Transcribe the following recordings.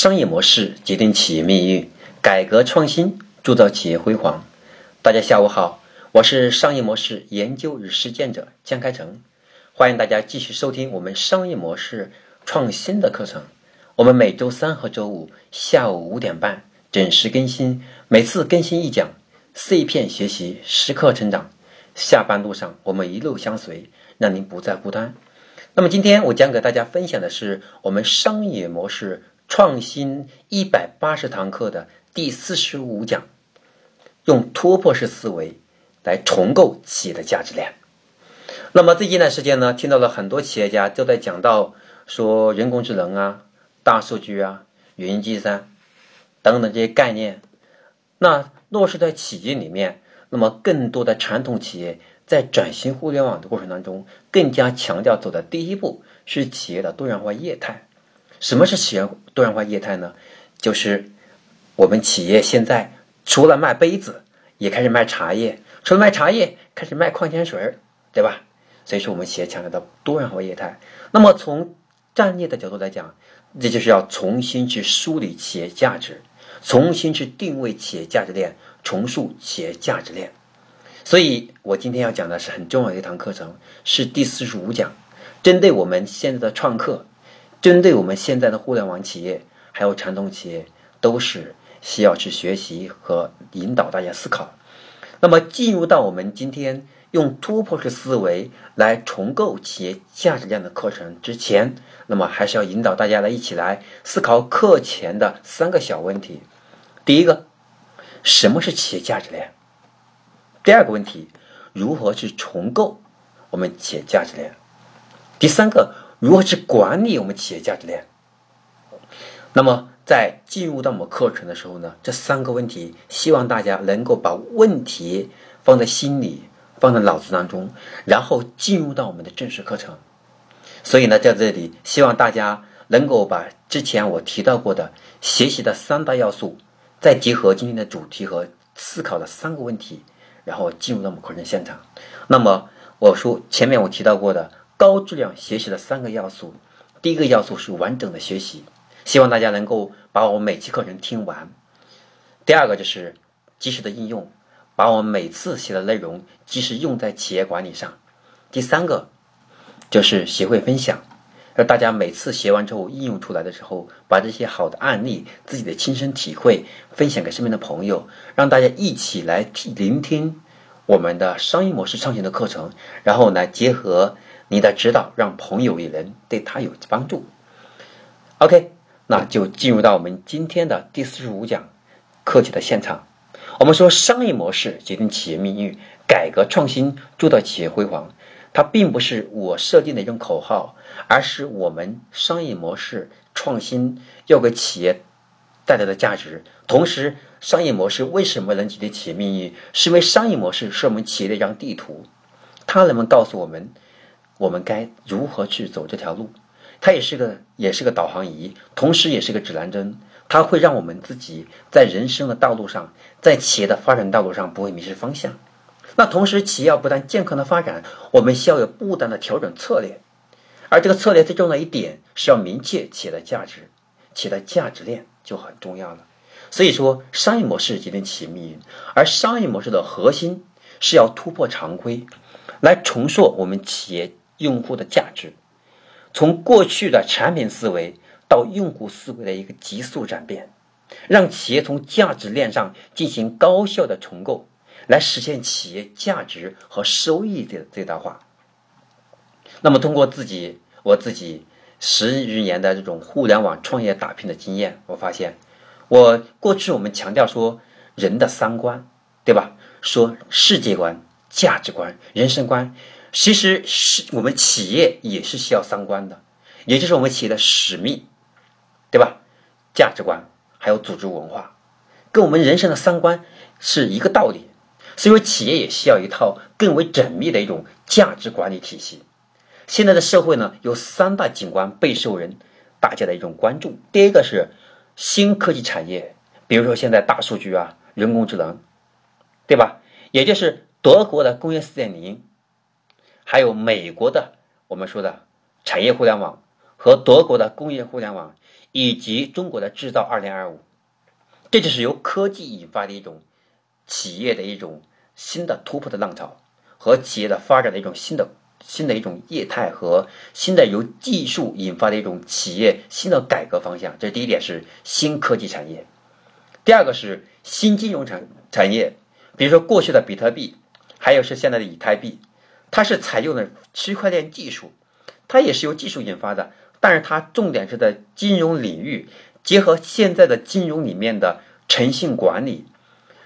商业模式决定企业命运，改革创新铸造企业辉煌。大家下午好，我是商业模式研究与实践者江开成，欢迎大家继续收听我们商业模式创新的课程。我们每周三和周五下午五点半准时更新，每次更新一讲碎片学习，时刻成长。下班路上我们一路相随，让您不再孤单。那么今天我将给大家分享的是我们商业模式。创新一百八十堂课的第四十五讲，用突破式思维来重构企业的价值链。那么最近一段时间呢，听到了很多企业家都在讲到说人工智能啊、大数据啊、云计算等等这些概念。那落实在企业里面，那么更多的传统企业在转型互联网的过程当中，更加强调走的第一步是企业的多元化业态。什么是企业多元化业态呢？就是我们企业现在除了卖杯子，也开始卖茶叶；除了卖茶叶，开始卖矿泉水儿，对吧？所以说，我们企业强调的多元化业态。那么，从战略的角度来讲，这就是要重新去梳理企业价值，重新去定位企业价值链，重塑企业价值链。所以我今天要讲的是很重要的一堂课程，是第四十五讲，针对我们现在的创客。针对我们现在的互联网企业，还有传统企业，都是需要去学习和引导大家思考。那么，进入到我们今天用突破式思维来重构企业价值链的课程之前，那么还是要引导大家来一起来思考课前的三个小问题。第一个，什么是企业价值链？第二个问题，如何去重构我们企业价值链？第三个。如何去管理我们企业价值链？那么，在进入到我们课程的时候呢，这三个问题，希望大家能够把问题放在心里，放在脑子当中，然后进入到我们的正式课程。所以呢，在这里，希望大家能够把之前我提到过的学习的三大要素，再结合今天的主题和思考的三个问题，然后进入到我们课程现场。那么，我说前面我提到过的。高质量学习的三个要素，第一个要素是完整的学习，希望大家能够把我们每期课程听完。第二个就是及时的应用，把我们每次写的内容及时用在企业管理上。第三个就是学会分享，让大家每次学完之后应用出来的时候，把这些好的案例、自己的亲身体会分享给身边的朋友，让大家一起来听聆听我们的商业模式创新的课程，然后来结合。你的指导让朋友也能对他有帮助。OK，那就进入到我们今天的第四十五讲课题的现场。我们说商业模式决定企业命运，改革创新铸造企业辉煌。它并不是我设定的一种口号，而是我们商业模式创新要给企业带来的价值。同时，商业模式为什么能决定企业命运？是因为商业模式是我们企业的一张地图，它能不能告诉我们？我们该如何去走这条路？它也是个，也是个导航仪，同时也是个指南针。它会让我们自己在人生的道路上，在企业的发展道路上不会迷失方向。那同时，企业要不断健康的发展，我们需要有不断的调整策略。而这个策略最重要的一点是要明确企业的价值，企业的价值链就很重要了。所以说，商业模式决定企业命运，而商业模式的核心是要突破常规，来重塑我们企业。用户的价值，从过去的产品思维到用户思维的一个急速转变，让企业从价值链上进行高效的重构，来实现企业价值和收益的最大化。那么，通过自己我自己十余年的这种互联网创业打拼的经验，我发现，我过去我们强调说人的三观，对吧？说世界观、价值观、人生观。其实是我们企业也是需要三观的，也就是我们企业的使命，对吧？价值观还有组织文化，跟我们人生的三观是一个道理。所以说，企业也需要一套更为缜密的一种价值管理体系。现在的社会呢，有三大景观备受人大家的一种关注。第一个是新科技产业，比如说现在大数据啊、人工智能，对吧？也就是德国的工业四点零。还有美国的我们说的产业互联网和德国的工业互联网，以及中国的制造二零二五，这就是由科技引发的一种企业的一种新的突破的浪潮，和企业的发展的一种新的新的一种业态和新的由技术引发的一种企业新的改革方向。这第一点是新科技产业，第二个是新金融产产业，比如说过去的比特币，还有是现在的以太币，它是采用的区块链技术，它也是由技术引发的。但是它重点是在金融领域，结合现在的金融里面的诚信管理，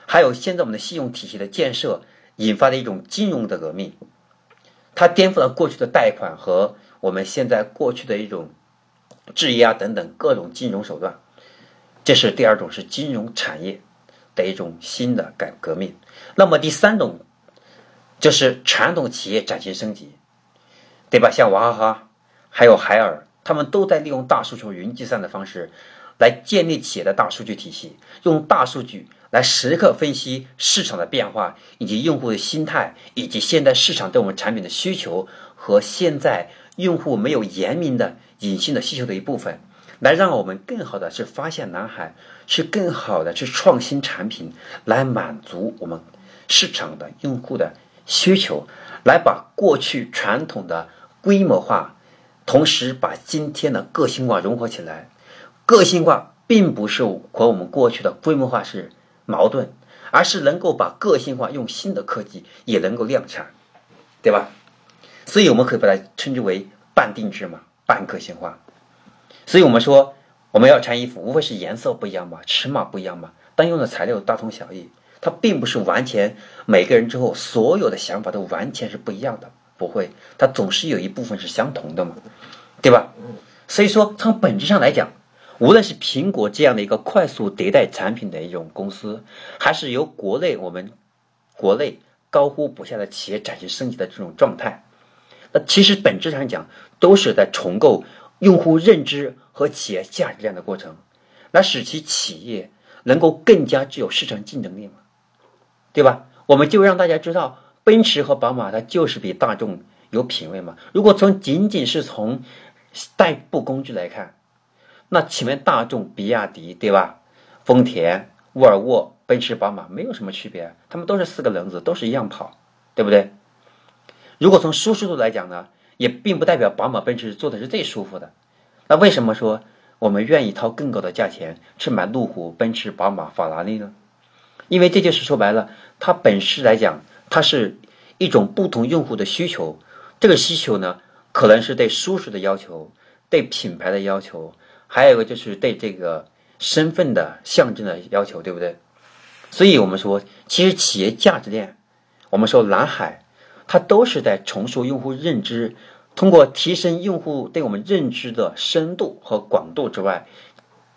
还有现在我们的信用体系的建设，引发的一种金融的革命。它颠覆了过去的贷款和我们现在过去的一种质押等等各种金融手段。这是第二种是金融产业的一种新的改革命。那么第三种就是传统企业转型升级，对吧？像娃哈哈，还有海尔。他们都在利用大数据、云计算的方式，来建立企业的大数据体系，用大数据来时刻分析市场的变化，以及用户的心态，以及现在市场对我们产品的需求和现在用户没有严明的隐性的需求的一部分，来让我们更好的去发现蓝海，去更好的去创新产品，来满足我们市场的用户的需求，来把过去传统的规模化。同时把今天的个性化融合起来，个性化并不是和我们过去的规模化是矛盾，而是能够把个性化用新的科技也能够量产，对吧？所以我们可以把它称之为半定制嘛，半个性化。所以我们说我们要穿衣服，无非是颜色不一样嘛，尺码不一样嘛，但用的材料大同小异，它并不是完全每个人之后所有的想法都完全是不一样的。不会，它总是有一部分是相同的嘛，对吧？所以说，从本质上来讲，无论是苹果这样的一个快速迭代产品的一种公司，还是由国内我们国内高呼不下的企业展现升级的这种状态，那其实本质上讲，都是在重构用户认知和企业价值这样的过程，来使其企业能够更加具有市场竞争力嘛，对吧？我们就让大家知道。奔驰和宝马，它就是比大众有品位嘛。如果从仅仅是从代步工具来看，那前面大众、比亚迪，对吧？丰田、沃尔沃、奔驰、宝马没有什么区别，他们都是四个轮子，都是一样跑，对不对？如果从舒适度来讲呢，也并不代表宝马、奔驰做的是最舒服的。那为什么说我们愿意掏更高的价钱去买路虎、奔驰、宝马、法拉利呢？因为这就是说白了，它本身来讲。它是一种不同用户的需求，这个需求呢，可能是对舒适的要求，对品牌的要求，还有一个就是对这个身份的象征的要求，对不对？所以我们说，其实企业价值链，我们说蓝海，它都是在重塑用户认知，通过提升用户对我们认知的深度和广度之外，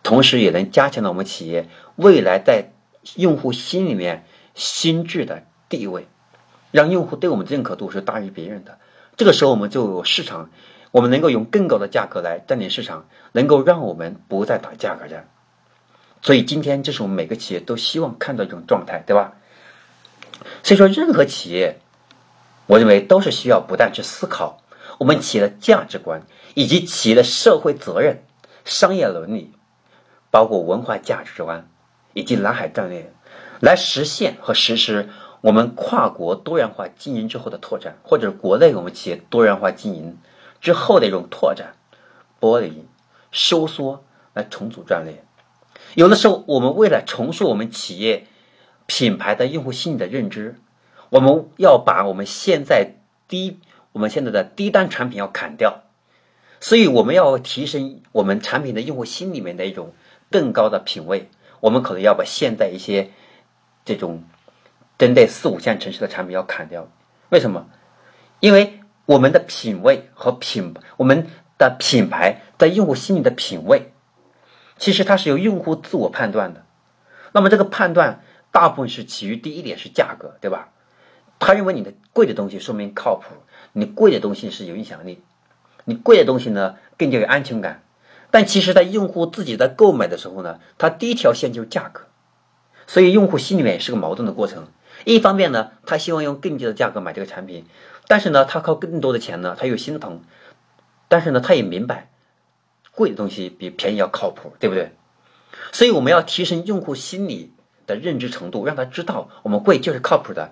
同时也能加强了我们企业未来在用户心里面心智的地位。让用户对我们的认可度是大于别人的，这个时候我们就有市场，我们能够用更高的价格来占领市场，能够让我们不再打价格战。所以今天这是我们每个企业都希望看到一种状态，对吧？所以说，任何企业，我认为都是需要不断去思考我们企业的价值观，以及企业的社会责任、商业伦理，包括文化价值观以及蓝海战略，来实现和实施。我们跨国多元化经营之后的拓展，或者国内我们企业多元化经营之后的一种拓展、剥离、收缩来重组战略。有的时候，我们为了重塑我们企业品牌的用户心理的认知，我们要把我们现在低我们现在的低端产品要砍掉，所以我们要提升我们产品的用户心里面的一种更高的品位。我们可能要把现在一些这种。针对四五线城市的产品要砍掉，为什么？因为我们的品味和品，我们的品牌在用户心里的品味，其实它是由用户自我判断的。那么这个判断大部分是起于第一点是价格，对吧？他认为你的贵的东西说明靠谱，你贵的东西是有影响力，你贵的东西呢更加有安全感。但其实，在用户自己在购买的时候呢，他第一条线就是价格，所以用户心里面也是个矛盾的过程。一方面呢，他希望用更低的价格买这个产品，但是呢，他靠更多的钱呢，他又心疼。但是呢，他也明白，贵的东西比便宜要靠谱，对不对？所以我们要提升用户心理的认知程度，让他知道我们贵就是靠谱的，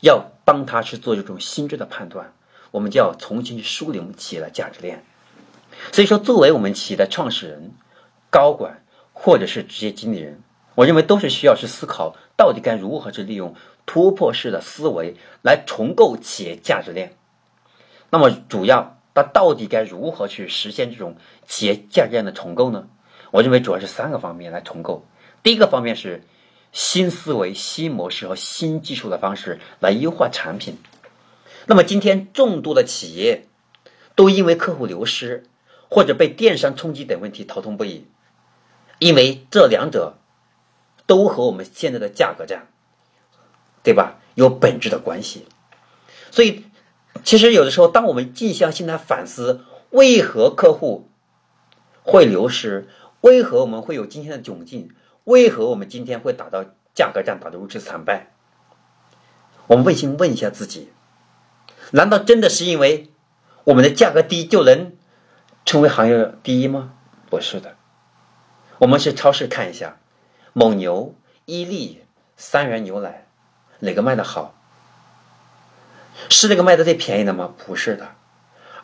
要帮他去做这种心智的判断。我们就要重新梳理我们企业的价值链。所以说，作为我们企业的创始人、高管或者是职业经理人，我认为都是需要去思考，到底该如何去利用突破式的思维来重构企业价值链。那么，主要它到底该如何去实现这种企业价值链的重构呢？我认为主要是三个方面来重构。第一个方面是新思维、新模式和新技术的方式来优化产品。那么今天众多的企业都因为客户流失或者被电商冲击等问题头痛不已，因为这两者都和我们现在的价格战，对吧，有本质的关系。所以，其实有的时候，当我们静下心来反思，为何客户会流失，为何我们会有今天的窘境，为何我们今天会打到价格战打得如此惨败，我们扪心问一下自己。难道真的是因为我们的价格低就能成为行业第一吗？不是的，我们去超市看一下，蒙牛、伊利、三元牛奶哪个卖的好？是那个卖的最便宜的吗？不是的，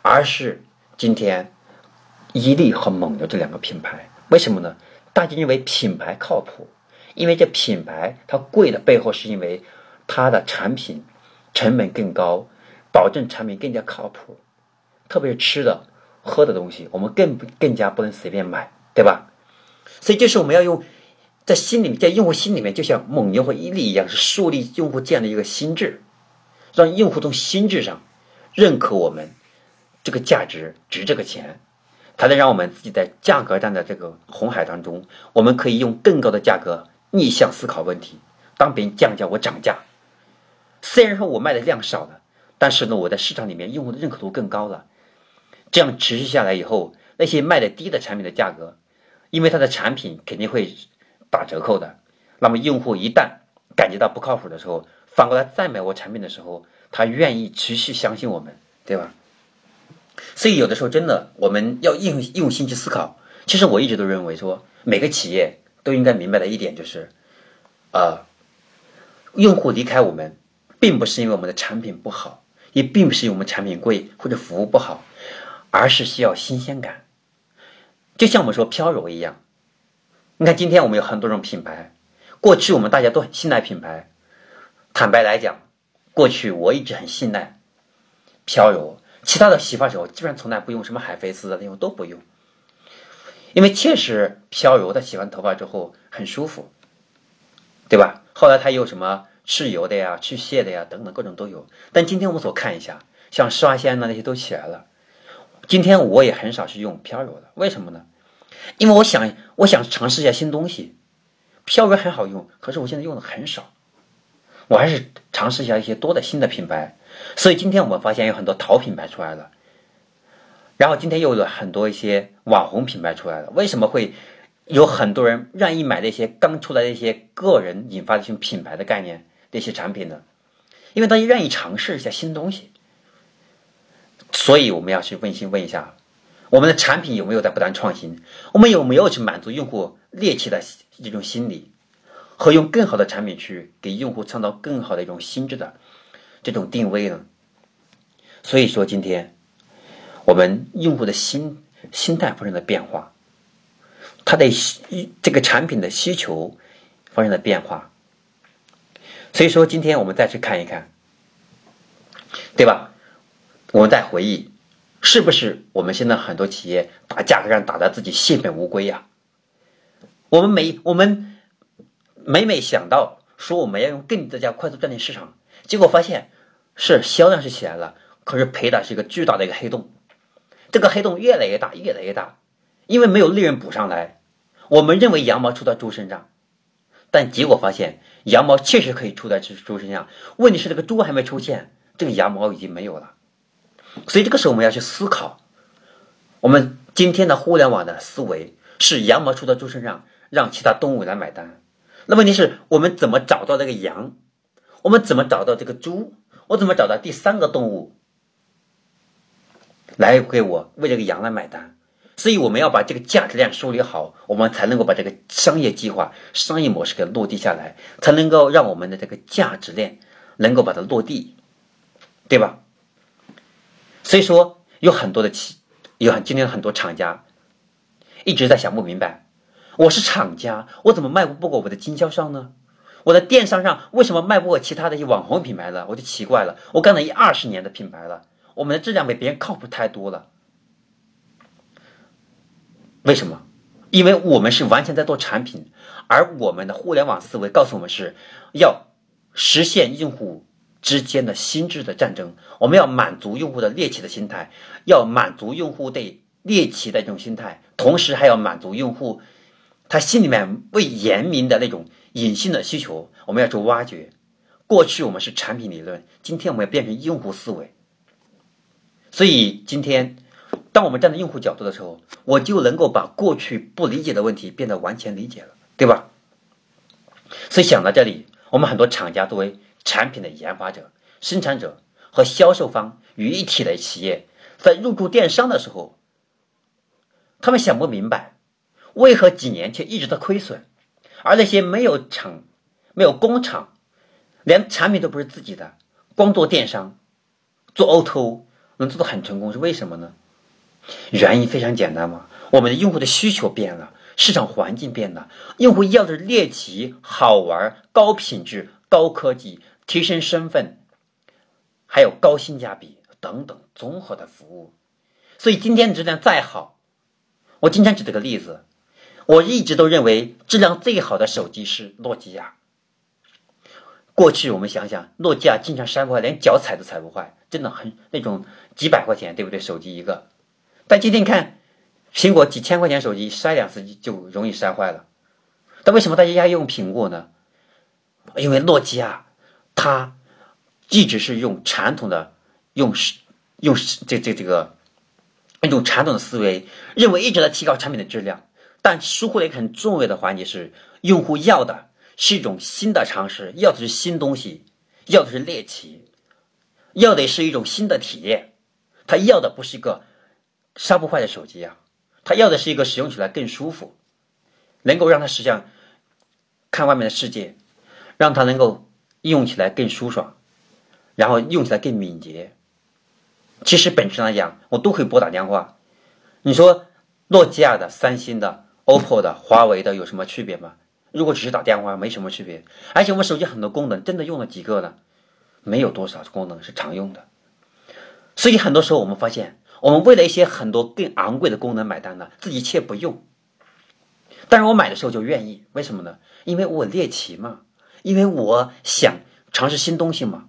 而是今天伊利和蒙牛这两个品牌，为什么呢？大家认为品牌靠谱，因为这品牌它贵的背后是因为它的产品成本更高。保证产品更加靠谱，特别是吃的、喝的东西，我们更更加不能随便买，对吧？所以，就是我们要用在心里面，在用户心里面，就像蒙牛和伊利一样，是树立用户这样的一个心智，让用户从心智上认可我们这个价值值这个钱，才能让我们自己在价格战的这个红海当中，我们可以用更高的价格逆向思考问题。当别人降价，我涨价，虽然说我卖的量少了。但是呢，我在市场里面用户的认可度更高了，这样持续下来以后，那些卖的低的产品的价格，因为它的产品肯定会打折扣的，那么用户一旦感觉到不靠谱的时候，反过来再买我产品的时候，他愿意持续相信我们，对吧？所以有的时候真的我们要用用心去思考。其实我一直都认为说，每个企业都应该明白的一点就是，啊，用户离开我们，并不是因为我们的产品不好。也并不是因为我们产品贵或者服务不好，而是需要新鲜感。就像我们说飘柔一样，你看今天我们有很多种品牌，过去我们大家都很信赖品牌。坦白来讲，过去我一直很信赖飘柔，其他的洗发水我基本上从来不用什么海飞丝的那种都不用，因为确实飘柔的洗完头发之后很舒服，对吧？后来它有什么？去油的呀，去屑的呀，等等各种都有。但今天我们所看一下，像刷鲜的那些都起来了。今天我也很少去用飘柔的，为什么呢？因为我想，我想尝试一下新东西。飘柔很好用，可是我现在用的很少。我还是尝试一下一些多的新的品牌。所以今天我们发现有很多淘品牌出来了，然后今天又有很多一些网红品牌出来了。为什么会？有很多人愿意买那些刚出来的一些个人引发的一些品牌的概念那些产品呢？因为大家愿意尝试一下新东西，所以我们要去问心问一下，我们的产品有没有在不断创新？我们有没有去满足用户猎奇的这种心理，和用更好的产品去给用户创造更好的一种心智的这种定位呢？所以说，今天我们用户的心心态发生了变化。他的这个产品的需求发生了变化，所以说今天我们再去看一看，对吧？我们再回忆，是不是我们现在很多企业打价格战打的自己血本无归呀？我们每我们每每想到说我们要用更低价快速占领市场，结果发现是销量是起来了，可是赔的是一个巨大的一个黑洞，这个黑洞越来越大，越来越大。因为没有利润补上来，我们认为羊毛出在猪身上，但结果发现羊毛确实可以出在猪猪身上。问题是这个猪还没出现，这个羊毛已经没有了。所以这个时候我们要去思考，我们今天的互联网的思维是羊毛出在猪身上，让其他动物来买单。那问题是我们怎么找到这个羊？我们怎么找到这个猪？我怎么找到第三个动物来给我为这个羊来买单？所以我们要把这个价值链梳理好，我们才能够把这个商业计划、商业模式给落地下来，才能够让我们的这个价值链能够把它落地，对吧？所以说，有很多的企，有很今天很多厂家一直在想不明白：我是厂家，我怎么卖不过我的经销商呢？我的电商上为什么卖不过其他的一些网红品牌呢？我就奇怪了。我干了一二十年的品牌了，我们的质量比别人靠谱太多了。为什么？因为我们是完全在做产品，而我们的互联网思维告诉我们是要实现用户之间的心智的战争。我们要满足用户的猎奇的心态，要满足用户对猎奇的这种心态，同时还要满足用户他心里面未言明的那种隐性的需求。我们要去挖掘。过去我们是产品理论，今天我们要变成用户思维。所以今天。当我们站在用户角度的时候，我就能够把过去不理解的问题变得完全理解了，对吧？所以想到这里，我们很多厂家作为产品的研发者、生产者和销售方于一体的企业，在入驻电商的时候，他们想不明白，为何几年却一直在亏损，而那些没有厂、没有工厂，连产品都不是自己的，光做电商、做 O2O 能做的很成功，是为什么呢？原因非常简单嘛，我们的用户的需求变了，市场环境变了，用户要的是猎奇、好玩、高品质、高科技、提升身份，还有高性价比等等综合的服务。所以今天质量再好，我经常举这个例子，我一直都认为质量最好的手机是诺基亚。过去我们想想，诺基亚经常摔坏，连脚踩都踩不坏，真的很那种几百块钱，对不对？手机一个。但今天看，苹果几千块钱手机摔两次就容易摔坏了。但为什么大家要用苹果呢？因为诺基亚他一直是用传统的用用这这这个一种传统的思维，认为一直在提高产品的质量，但疏忽了一个很重要的环节是，用户要的是一种新的尝试，要的是新东西，要的是猎奇，要的是一种新的体验，他要的不是一个。杀不坏的手机啊，他要的是一个使用起来更舒服，能够让他实际上看外面的世界，让他能够用起来更舒爽，然后用起来更敏捷。其实本质上来讲，我都可以拨打电话。你说诺基亚的、三星的、OPPO 的、华为的有什么区别吗？如果只是打电话，没什么区别。而且我们手机很多功能，真的用了几个呢？没有多少功能是常用的。所以很多时候我们发现。我们为了一些很多更昂贵的功能买单呢，自己却不用。但是我买的时候就愿意，为什么呢？因为我猎奇嘛，因为我想尝试新东西嘛。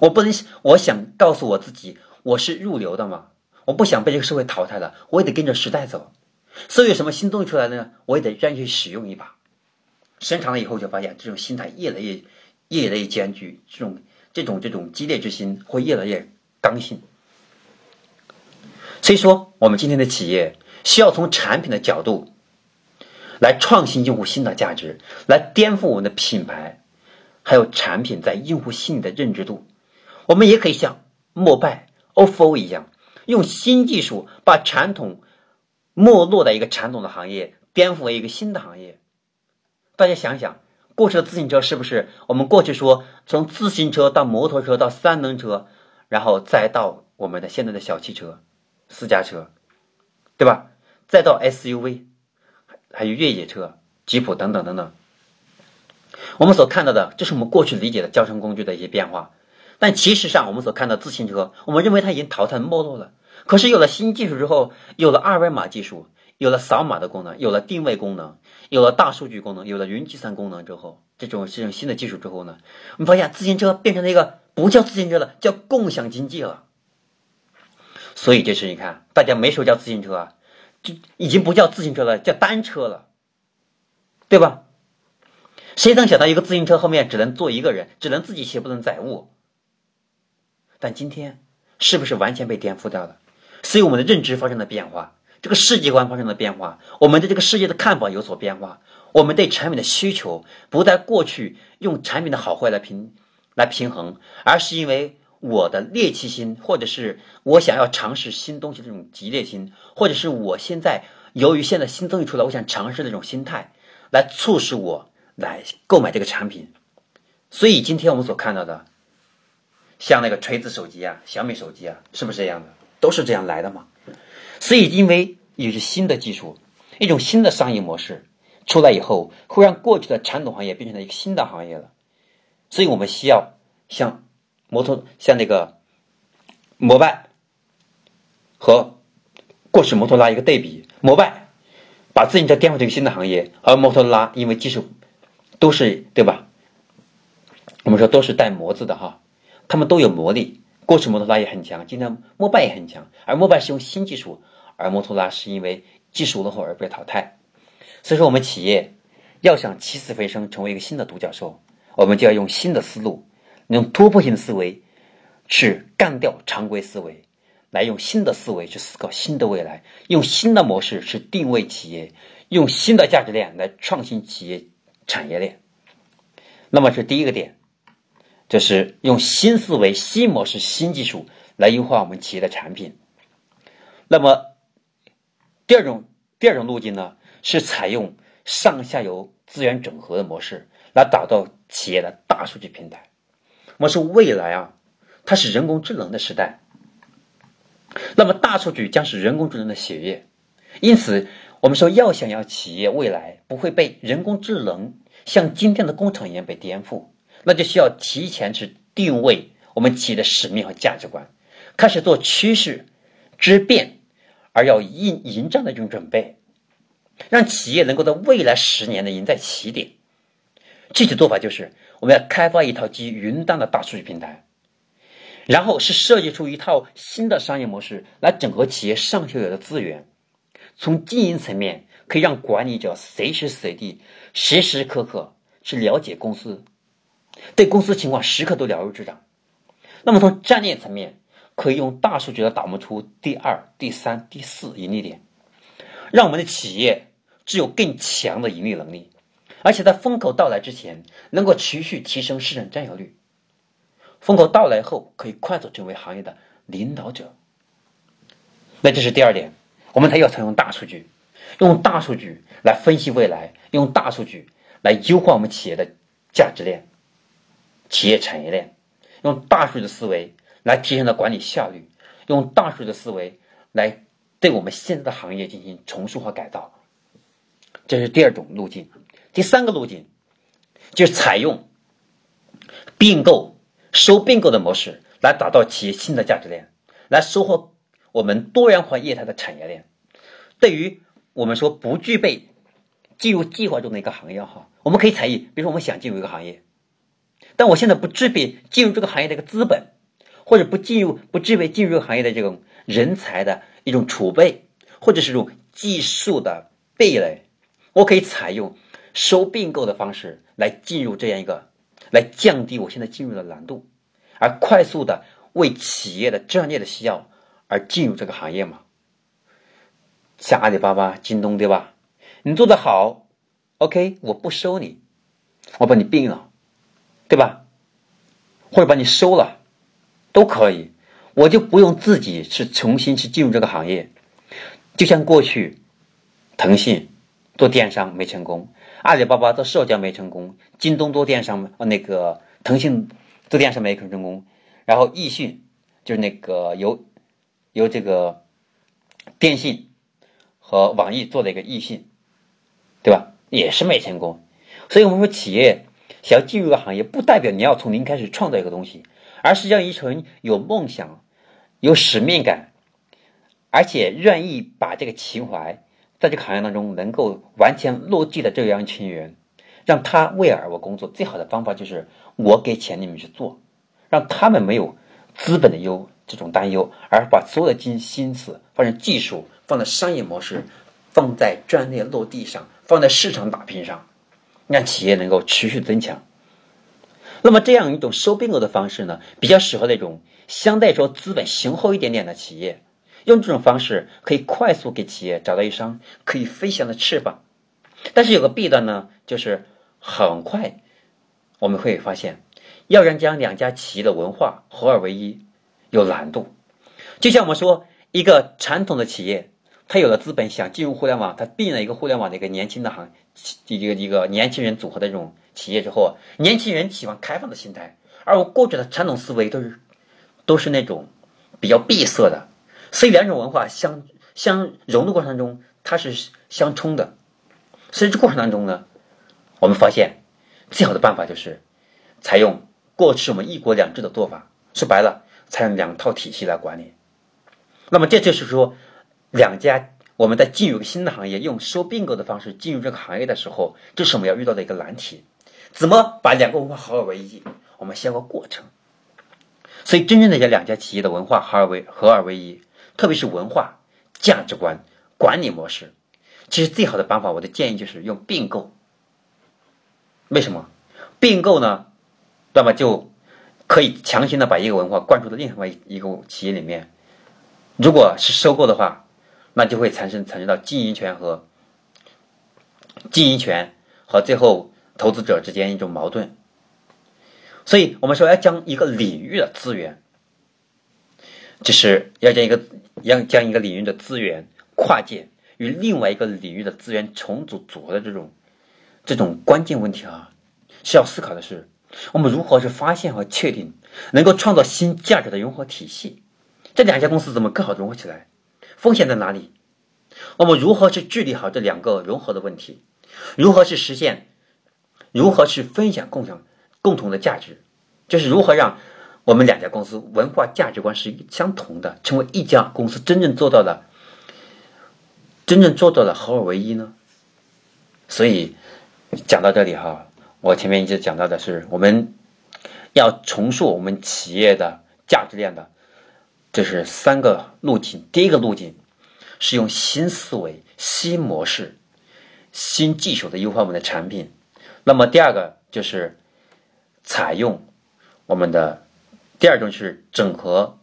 我不能，我想告诉我自己，我是入流的嘛，我不想被这个社会淘汰了，我也得跟着时代走。所以有什么新东西出来呢，我也得愿意去使用一把。时间长了以后，就发现这种心态越来越、越来越艰巨，这种、这种、这种激烈之心会越来越刚性。所以说，我们今天的企业需要从产品的角度来创新用户新的价值，来颠覆我们的品牌，还有产品在用户心里的认知度。我们也可以像摩拜、ofo 一样，用新技术把传统没落的一个传统的行业颠覆为一个新的行业。大家想想，过去的自行车是不是？我们过去说，从自行车到摩托车到三轮车，然后再到我们的现在的小汽车。私家车，对吧？再到 SUV，还有越野车、吉普等等等等。我们所看到的，这是我们过去理解的交通工具的一些变化。但其实上，我们所看到自行车，我们认为它已经淘汰没落了。可是有了新技术之后，有了二维码技术，有了扫码的功能，有了定位功能，有了大数据功能，有了云计算功能之后，这种这种新的技术之后呢，我们发现自行车变成了一个不叫自行车了，叫共享经济了。所以这是你看，大家没说叫自行车啊，就已经不叫自行车了，叫单车了，对吧？谁能想到一个自行车后面只能坐一个人，只能自己骑不能载物？但今天是不是完全被颠覆掉了？所以我们的认知发生了变化，这个世界观发生了变化，我们对这个世界的看法有所变化，我们对产品的需求不在过去用产品的好坏来平来平衡，而是因为。我的猎奇心，或者是我想要尝试新东西这种激烈心，或者是我现在由于现在新东西出来，我想尝试的这种心态，来促使我来购买这个产品。所以今天我们所看到的，像那个锤子手机啊、小米手机啊，是不是这样的？都是这样来的嘛？所以因为有些新的技术，一种新的商业模式出来以后，会让过去的传统行业变成了一个新的行业了。所以我们需要像摩托、像那个摩拜和过去摩托拉一个对比，摩拜把自行车颠覆成新的行业，而摩托拉因为技术都是对吧？我们说都是带“摩”字的哈，他们都有魔力。过去摩托拉也很强，今天摩拜也很强，而摩拜是用新技术，而摩托拉是因为技术落后而被淘汰。所以说，我们企业要想起死回生，成为一个新的独角兽，我们就要用新的思路，用突破性的思维去干掉常规思维，来用新的思维去思考新的未来，用新的模式去定位企业，用新的价值链来创新企业产业链。那么，是第一个点。就是用新思维、新模式、新技术来优化我们企业的产品。那么，第二种第二种路径呢，是采用上下游资源整合的模式，来打造企业的大数据平台。我说未来啊，它是人工智能的时代。那么，大数据将是人工智能的血液。因此，我们说要想要企业未来不会被人工智能像今天的工厂一样被颠覆。那就需要提前去定位我们企业的使命和价值观，开始做趋势之变，而要迎迎战的这种准备，让企业能够在未来十年的赢在起点。具体做法就是，我们要开发一套基于云端的大数据平台，然后是设计出一套新的商业模式来整合企业上下游的资源，从经营层面可以让管理者随时随地、时时刻刻去了解公司。对公司情况时刻都了如指掌。那么从战略层面，可以用大数据来打磨出第二、第三、第四盈利点，让我们的企业具有更强的盈利能力，而且在风口到来之前，能够持续提升市场占有率。风口到来后，可以快速成为行业的领导者。那这是第二点，我们才要采用大数据，用大数据来分析未来，用大数据来优化我们企业的价值链。企业产业链用大数据的思维来提升的管理效率，用大数据的思维来对我们现在的行业进行重塑和改造，这是第二种路径。第三个路径就是采用并购、收并购的模式来打造企业新的价值链，来收获我们多元化业态的产业链。对于我们说不具备进入计划中的一个行业哈，我们可以采用，比如说我们想进入一个行业。但我现在不具备进入这个行业的一个资本，或者不进入不具备进入行业的这种人才的一种储备，或者是种技术的壁垒，我可以采用收并购的方式来进入这样一个，来降低我现在进入的难度，而快速的为企业的战略的需要而进入这个行业嘛？像阿里巴巴、京东对吧？你做的好，OK，我不收你，我把你并了。对吧？或者把你收了，都可以，我就不用自己去重新去进入这个行业。就像过去，腾讯做电商没成功，阿里巴巴做社交没成功，京东做电商呃那个腾讯做电商没成功，然后易迅就是那个由由这个电信和网易做的一个易迅，对吧？也是没成功。所以我们说企业。想要进入一个行业，不代表你要从零开始创造一个东西，而是要一群有梦想、有使命感，而且愿意把这个情怀在这个行业当中能够完全落地的这样一群人，让他为而我工作。最好的方法就是我给钱你们去做，让他们没有资本的忧这种担忧，而把所有的精心思放在技术、放在商业模式、放在专业落地上、放在市场打拼上。让企业能够持续增强。那么，这样一种收并购的方式呢，比较适合那种相对来说资本雄厚一点点的企业。用这种方式可以快速给企业找到一双可以飞翔的翅膀。但是有个弊端呢，就是很快我们会发现，要让将两家企业的文化合二为一，有难度。就像我们说，一个传统的企业，它有了资本想进入互联网，它并了一个互联网的一个年轻的行，一个一个年轻人组合的这种企业之后，年轻人喜欢开放的心态，而我过去的传统思维都是都是那种比较闭塞的，所以两种文化相相融的过程中，它是相冲的。所以这过程当中呢，我们发现最好的办法就是采用过去我们一国两制的做法，说白了，采用两套体系来管理。那么这就是说，两家我们在进入一个新的行业，用收并购的方式进入这个行业的时候，这是我们要遇到的一个难题。怎么把两个文化合二为一？我们先个过程。所以，真正的这两家企业的文化合二为合二为一，特别是文化、价值观、管理模式，其实最好的办法，我的建议就是用并购。为什么？并购呢？那么就可以强行的把一个文化灌输到另外一个企业里面。如果是收购的话，那就会产生产生到经营权和经营权和最后投资者之间一种矛盾。所以我们说要将一个领域的资源，就是要将一个要将一个领域的资源跨界与另外一个领域的资源重组组合的这种这种关键问题啊，需要思考的是，我们如何去发现和确定能够创造新价值的融合体系。这两家公司怎么更好融合起来？风险在哪里？我们如何去治理好这两个融合的问题？如何去实现？如何去分享共享共同的价值？就是如何让我们两家公司文化价值观是相同的，成为一家公司，真正做到了真正做到了合二为一呢？所以讲到这里哈，我前面一直讲到的是，我们要重塑我们企业的价值链的。这是三个路径。第一个路径是用新思维、新模式、新技术的优化我们的产品。那么第二个就是采用我们的第二种是整合，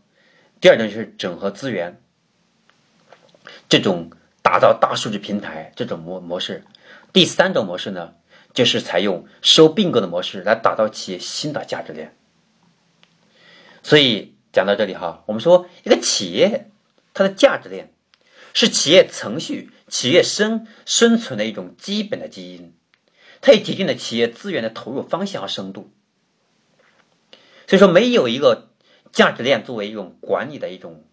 第二种就是整合资源，这种打造大数据平台这种模模式。第三种模式呢，就是采用收并购的模式来打造企业新的价值链。所以。讲到这里哈，我们说一个企业它的价值链是企业程序、企业生生存的一种基本的基因，它也决定了企业资源的投入方向和深度。所以说，没有一个价值链作为一种管理的一种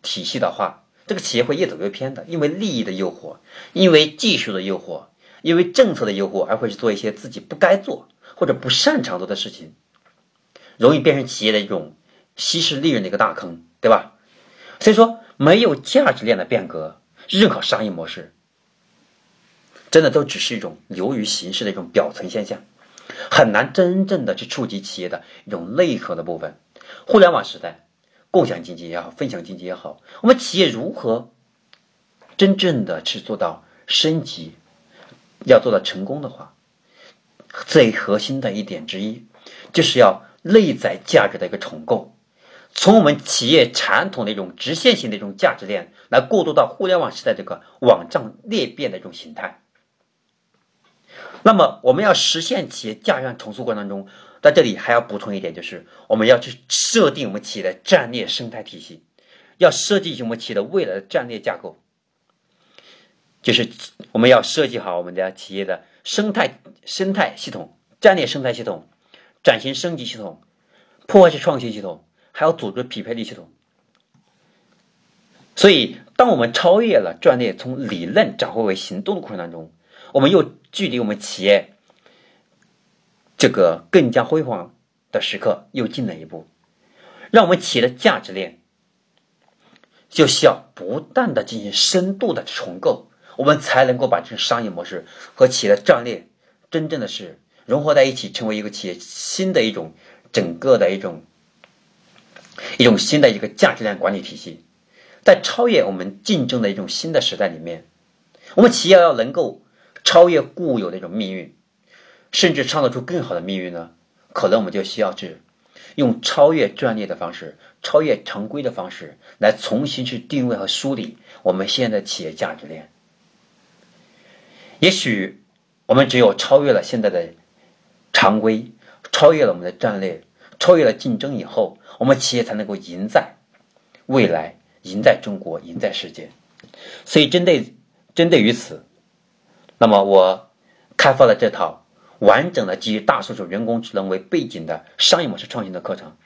体系的话，这个企业会越走越偏的，因为利益的诱惑，因为技术的诱惑，因为政策的诱惑，而会去做一些自己不该做或者不擅长做的事情，容易变成企业的一种。稀释利润的一个大坑，对吧？所以说，没有价值链的变革，任何商业模式，真的都只是一种流于形式的一种表层现象，很难真正的去触及企业的一种内核的部分。互联网时代，共享经济也好，分享经济也好，我们企业如何真正的去做到升级，要做到成功的话，最核心的一点之一，就是要内在价值的一个重构。从我们企业传统的一种直线型的一种价值链，来过渡到互联网时代这个网状裂变的一种形态。那么，我们要实现企业价值重塑过程当中，在这里还要补充一点，就是我们要去设定我们企业的战略生态体系，要设计我们企业的未来的战略架构，就是我们要设计好我们的企业的生态生态系统、战略生态系统、转型升级系统、破坏式创新系统。还有组织匹配力系统，所以当我们超越了战略，从理论转化为行动的过程当中，我们又距离我们企业这个更加辉煌的时刻又近了一步。让我们企业的价值链就需要不断的进行深度的重构，我们才能够把这种商业模式和企业的战略真正的是融合在一起，成为一个企业新的一种整个的一种。一种新的一个价值链管理体系，在超越我们竞争的一种新的时代里面，我们企业要能够超越固有的一种命运，甚至创造出更好的命运呢？可能我们就需要去用超越专业的方式、超越常规的方式来重新去定位和梳理我们现在企业价值链。也许我们只有超越了现在的常规。超越了我们的战略，超越了竞争以后，我们企业才能够赢在未来，赢在中国，赢在世界。所以，针对针对于此，那么我开发了这套完整的基于大数据、人工智能为背景的商业模式创新的课程。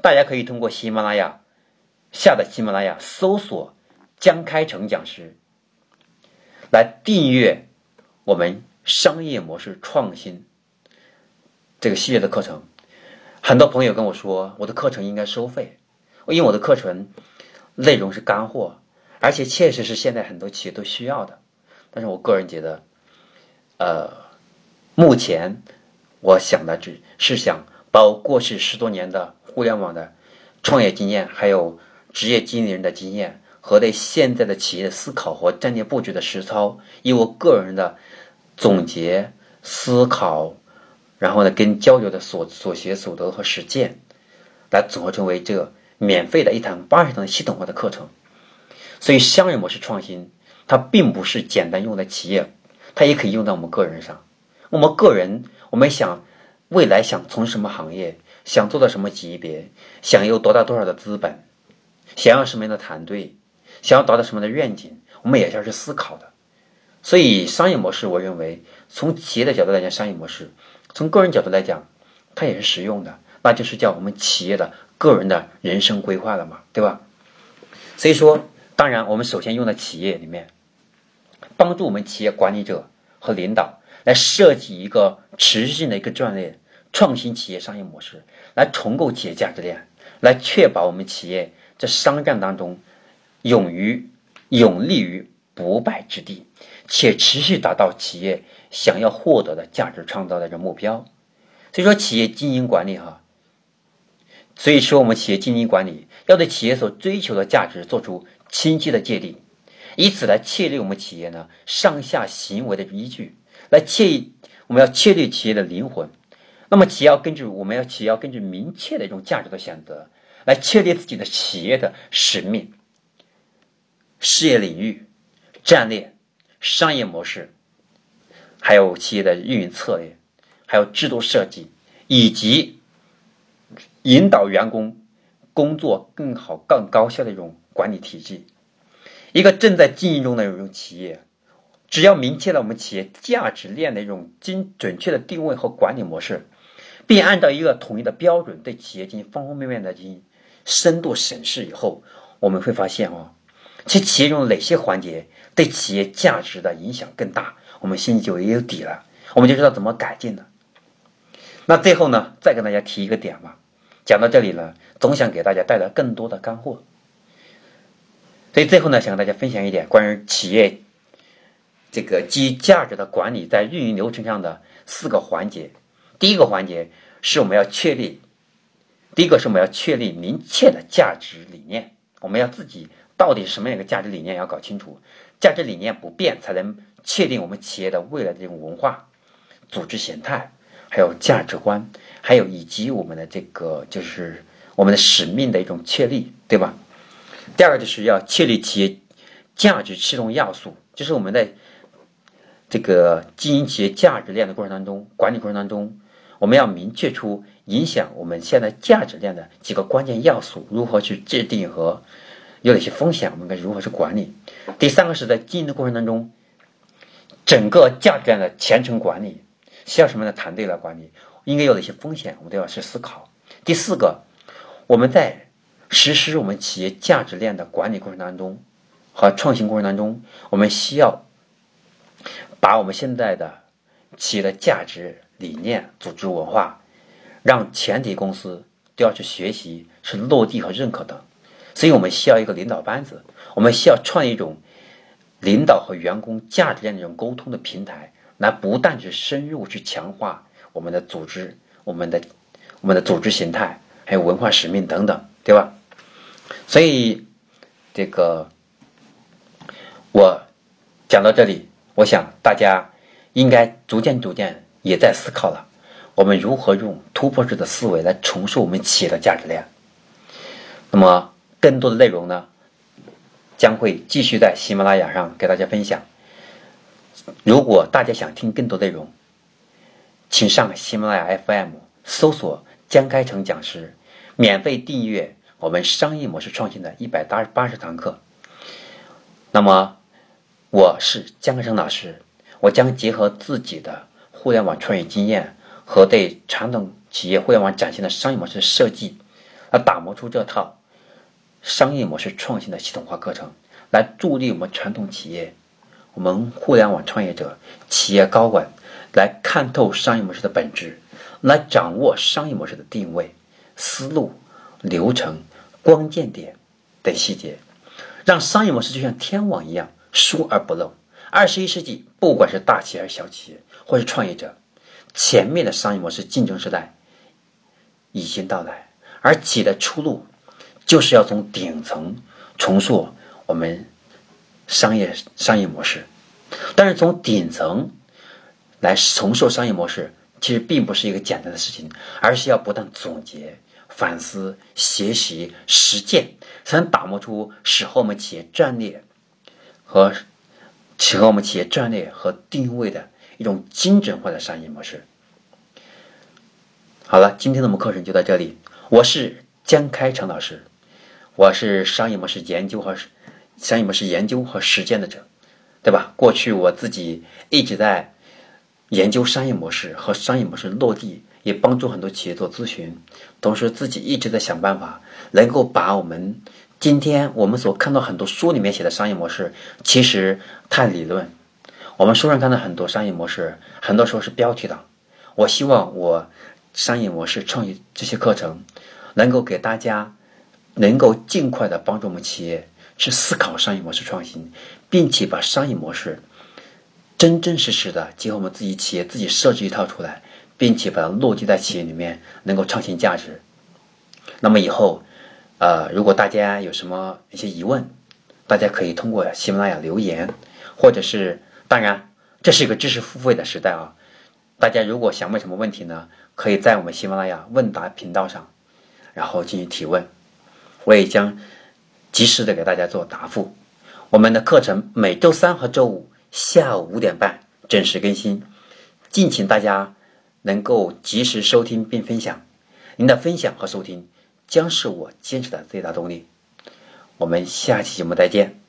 大家可以通过喜马拉雅下载喜马拉雅，搜索江开成讲师，来订阅我们商业模式创新这个系列的课程。很多朋友跟我说，我的课程应该收费，因为我的课程内容是干货。而且确实是现在很多企业都需要的，但是我个人觉得，呃，目前我想的只是想把我过去十多年的互联网的创业经验，还有职业经理人的经验，和对现在的企业思考和战略布局的实操，以我个人的总结思考，然后呢跟交流的所所学所得和实践，来组合成为这免费的一堂八十堂系统化的课程。所以，商业模式创新，它并不是简单用在企业，它也可以用在我们个人上。我们个人，我们想未来想从什么行业，想做到什么级别，想有多大多少的资本，想要什么样的团队，想要达到什么的愿景，我们也是要去思考的。所以，商业模式，我认为从企业的角度来讲，商业模式；从个人角度来讲，它也是实用的，那就是叫我们企业的个人的人生规划了嘛，对吧？所以说。当然，我们首先用在企业里面，帮助我们企业管理者和领导来设计一个持续性的一个战略，创新企业商业模式，来重构企业价值链，来确保我们企业在商战当中勇于、勇立于不败之地，且持续达到企业想要获得的价值创造的这目标。所以说，企业经营管理哈，所以说我们企业经营管理要对企业所追求的价值做出。清晰的界定，以此来确立我们企业呢上下行为的依据，来确立我们要确立企业的灵魂。那么，企业要根据我们要企业要根据明确的一种价值的选择，来确立自己的企业的使命、事业领域、战略、商业模式，还有企业的运营策略，还有制度设计，以及引导员工工作更好、更高效的一种。管理体系，一个正在经营中的一种企业，只要明确了我们企业价值链的一种精准确的定位和管理模式，并按照一个统一的标准对企业进行方方面面的进行深度审视以后，我们会发现哦，其企业中哪些环节对企业价值的影响更大，我们心里就也有底了，我们就知道怎么改进了。那最后呢，再跟大家提一个点吧，讲到这里呢，总想给大家带来更多的干货。所以最后呢，想跟大家分享一点关于企业这个基于价值的管理在运营流程上的四个环节。第一个环节是我们要确立，第一个是我们要确立明确的价值理念。我们要自己到底什么样一个价值理念要搞清楚，价值理念不变，才能确定我们企业的未来的这种文化、组织形态，还有价值观，还有以及我们的这个就是我们的使命的一种确立，对吧？第二个就是要确立企业价值驱动要素，就是我们在这个经营企业价值链的过程当中，管理过程当中，我们要明确出影响我们现在价值链的几个关键要素，如何去制定和有哪些风险，我们该如何去管理。第三个是在经营的过程当中，整个价值链的全程管理需要什么样的团队来管理，应该有哪些风险，我们都要去思考。第四个，我们在实施我们企业价值链的管理过程当中和创新过程当中，我们需要把我们现在的企业的价值理念、组织文化，让全体公司都要去学习、是落地和认可的。所以我们需要一个领导班子，我们需要创一种领导和员工价值链的这种沟通的平台，来不断去深入去强化我们的组织、我们的我们的组织形态，还有文化使命等等，对吧？所以，这个我讲到这里，我想大家应该逐渐逐渐也在思考了，我们如何用突破式的思维来重塑我们企业的价值链。那么，更多的内容呢，将会继续在喜马拉雅上给大家分享。如果大家想听更多内容，请上喜马拉雅 FM 搜索江开成讲师，免费订阅我们商业模式创新的一百八八十堂课。那么，我是江生老师，我将结合自己的互联网创业经验和对传统企业互联网展现的商业模式设计，来打磨出这套商业模式创新的系统化课程，来助力我们传统企业、我们互联网创业者、企业高管来看透商业模式的本质。来掌握商业模式的定位、思路、流程、关键点等细节，让商业模式就像天网一样疏而不漏。二十一世纪，不管是大企业还是小企业，或是创业者，前面的商业模式竞争时代已经到来，而企业的出路就是要从顶层重塑我们商业商业模式。但是从顶层来重塑商业模式。其实并不是一个简单的事情，而是要不断总结、反思、学习、实践，才能打磨出适合我们企业战略和适合我们企业战略和定位的一种精准化的商业模式。好了，今天的我们课程就到这里。我是江开成老师，我是商业模式研究和商业模式研究和实践的者，对吧？过去我自己一直在。研究商业模式和商业模式落地，也帮助很多企业做咨询。同时，自己一直在想办法，能够把我们今天我们所看到很多书里面写的商业模式，其实太理论。我们书上看到很多商业模式，很多时候是标题党。我希望我商业模式创业这些课程，能够给大家，能够尽快的帮助我们企业去思考商业模式创新，并且把商业模式。真真实实的结合我们自己企业自己设置一套出来，并且把它落地在企业里面，能够创新价值。那么以后，呃，如果大家有什么一些疑问，大家可以通过喜马拉雅留言，或者是当然，这是一个知识付费的时代啊。大家如果想问什么问题呢，可以在我们喜马拉雅问答频道上，然后进行提问，我也将及时的给大家做答复。我们的课程每周三和周五。下午五点半准时更新，敬请大家能够及时收听并分享。您的分享和收听将是我坚持的最大动力。我们下期节目再见。